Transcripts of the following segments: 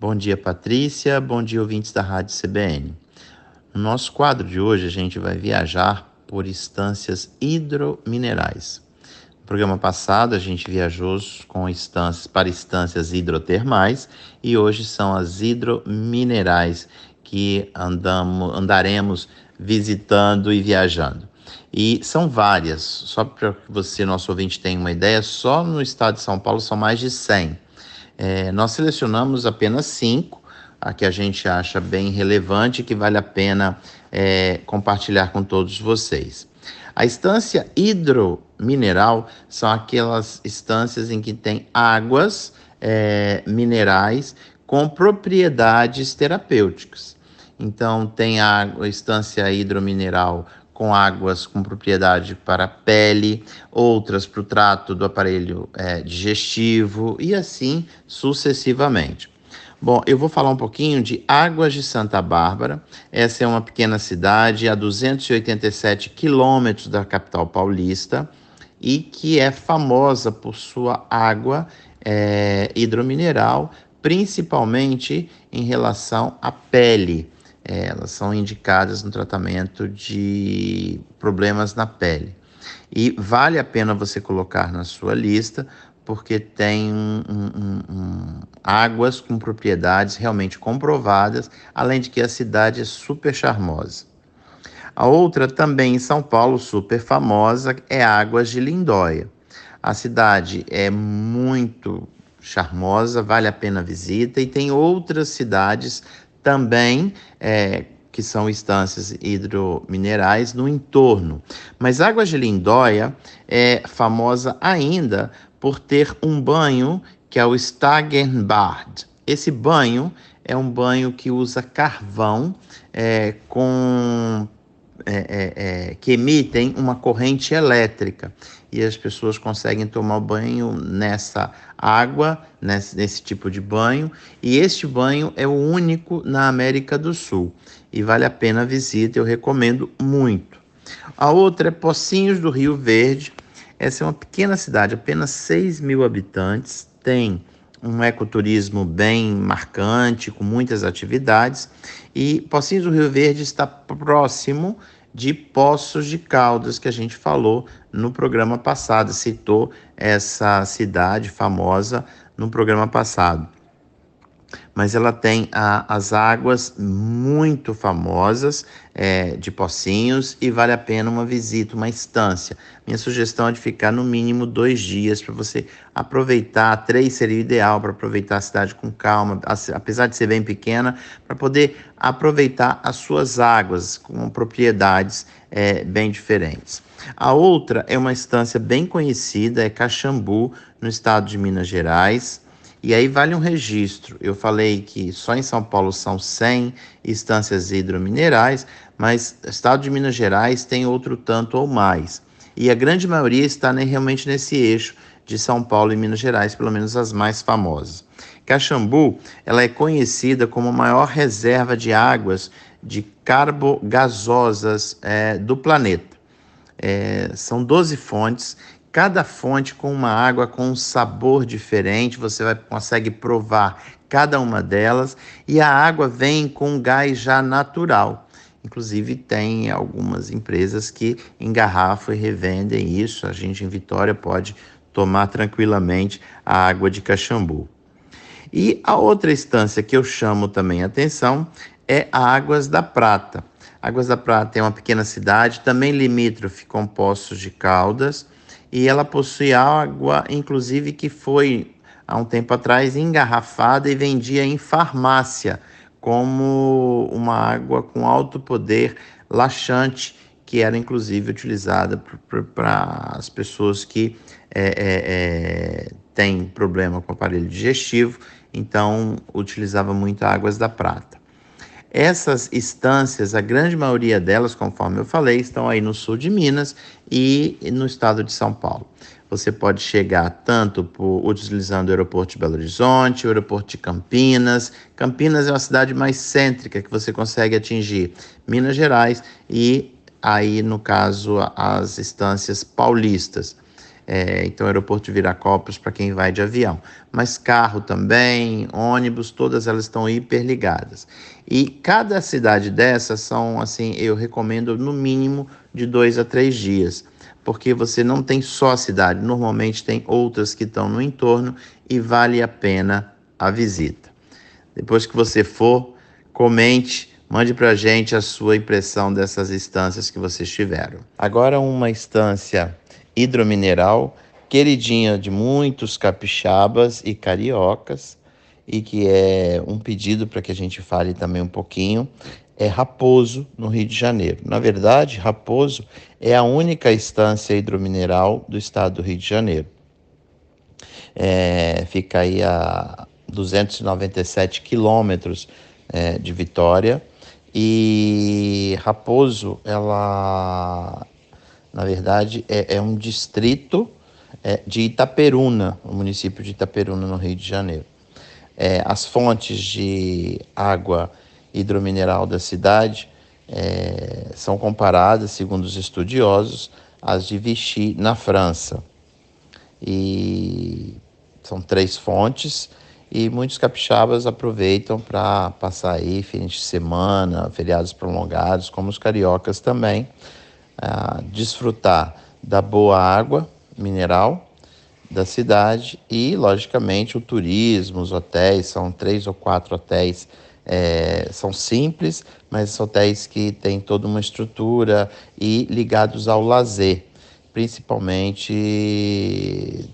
Bom dia, Patrícia. Bom dia, ouvintes da Rádio CBN. No nosso quadro de hoje, a gente vai viajar por instâncias hidrominerais. No programa passado, a gente viajou com instâncias para instâncias hidrotermais e hoje são as hidrominerais que andamos, andaremos visitando e viajando. E são várias, só para que você, nosso ouvinte, tenha uma ideia, só no estado de São Paulo são mais de 100. É, nós selecionamos apenas cinco, a que a gente acha bem relevante e que vale a pena é, compartilhar com todos vocês. A estância hidromineral são aquelas estâncias em que tem águas é, minerais com propriedades terapêuticas. Então, tem a estância hidromineral com águas com propriedade para a pele, outras para o trato do aparelho é, digestivo e assim sucessivamente. Bom, eu vou falar um pouquinho de Águas de Santa Bárbara. Essa é uma pequena cidade a 287 quilômetros da capital paulista e que é famosa por sua água é, hidromineral, principalmente em relação à pele. É, elas são indicadas no tratamento de problemas na pele. E vale a pena você colocar na sua lista, porque tem um, um, um, águas com propriedades realmente comprovadas, além de que a cidade é super charmosa. A outra, também em São Paulo, super famosa, é Águas de Lindóia. A cidade é muito charmosa, vale a pena a visita, e tem outras cidades também é, que são instâncias hidrominerais no entorno. Mas Águas de Lindóia é famosa ainda por ter um banho que é o Stagenbad. Esse banho é um banho que usa carvão é, com é, é, é, que emitem uma corrente elétrica. E as pessoas conseguem tomar banho nessa água, nesse, nesse tipo de banho, e este banho é o único na América do Sul. E vale a pena a visita, eu recomendo muito. A outra é Pocinhos do Rio Verde, essa é uma pequena cidade, apenas 6 mil habitantes, tem um ecoturismo bem marcante, com muitas atividades, e Pocinhos do Rio Verde está próximo de Poços de Caldas, que a gente falou no programa passado, citou essa cidade famosa no programa passado mas ela tem a, as águas muito famosas é, de Pocinhos e vale a pena uma visita, uma estância. Minha sugestão é de ficar no mínimo dois dias para você aproveitar. Três seria o ideal para aproveitar a cidade com calma, apesar de ser bem pequena, para poder aproveitar as suas águas com propriedades é, bem diferentes. A outra é uma estância bem conhecida, é Caxambu, no estado de Minas Gerais. E aí vale um registro. Eu falei que só em São Paulo são 100 instâncias hidrominerais, mas o estado de Minas Gerais tem outro tanto ou mais. E a grande maioria está realmente nesse eixo de São Paulo e Minas Gerais, pelo menos as mais famosas. Caxambu, ela é conhecida como a maior reserva de águas de carbogasosas é, do planeta. É, são 12 fontes cada fonte com uma água com um sabor diferente, você vai, consegue provar cada uma delas e a água vem com gás já natural. Inclusive, tem algumas empresas que engarrafam e revendem isso. A gente em Vitória pode tomar tranquilamente a água de Caxambu. E a outra instância que eu chamo também atenção é Águas da Prata. Águas da Prata é uma pequena cidade, também limítrofe com Poços de Caldas e ela possui água, inclusive, que foi há um tempo atrás engarrafada e vendia em farmácia como uma água com alto poder laxante, que era inclusive utilizada para as pessoas que é, é, é, têm problema com o aparelho digestivo, então utilizava muito águas da prata. Essas estâncias, a grande maioria delas, conforme eu falei, estão aí no sul de Minas e no estado de São Paulo. Você pode chegar tanto por, utilizando o aeroporto de Belo Horizonte, o aeroporto de Campinas. Campinas é uma cidade mais cêntrica que você consegue atingir Minas Gerais e aí, no caso, as estâncias paulistas. É, então, aeroporto de Viracopos para quem vai de avião. Mas carro também, ônibus, todas elas estão hiperligadas. E cada cidade dessas são, assim, eu recomendo no mínimo de dois a três dias, porque você não tem só a cidade, normalmente tem outras que estão no entorno e vale a pena a visita. Depois que você for, comente, mande para a gente a sua impressão dessas instâncias que vocês tiveram. Agora, uma instância hidromineral, queridinha de muitos capixabas e cariocas, e que é um pedido para que a gente fale também um pouquinho, é Raposo, no Rio de Janeiro. Na verdade, Raposo é a única instância hidromineral do estado do Rio de Janeiro. É, fica aí a 297 quilômetros é, de Vitória e Raposo, ela na verdade, é, é um distrito é, de Itaperuna, o município de Itaperuna, no Rio de Janeiro. É, as fontes de água hidromineral da cidade é, são comparadas, segundo os estudiosos, às de Vichy, na França. E são três fontes e muitos capixabas aproveitam para passar aí fins de semana, feriados prolongados, como os cariocas também desfrutar da boa água mineral da cidade e, logicamente, o turismo, os hotéis, são três ou quatro hotéis, é, são simples, mas hotéis que têm toda uma estrutura e ligados ao lazer, principalmente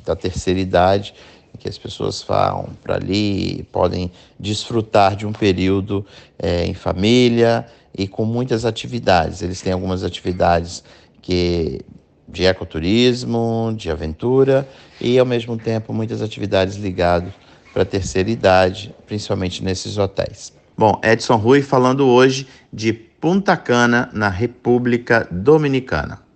da terceira idade, que as pessoas vão para ali, podem desfrutar de um período é, em família e com muitas atividades. Eles têm algumas atividades que de ecoturismo, de aventura e ao mesmo tempo muitas atividades ligadas para a terceira idade, principalmente nesses hotéis. Bom, Edson Rui falando hoje de Punta Cana, na República Dominicana.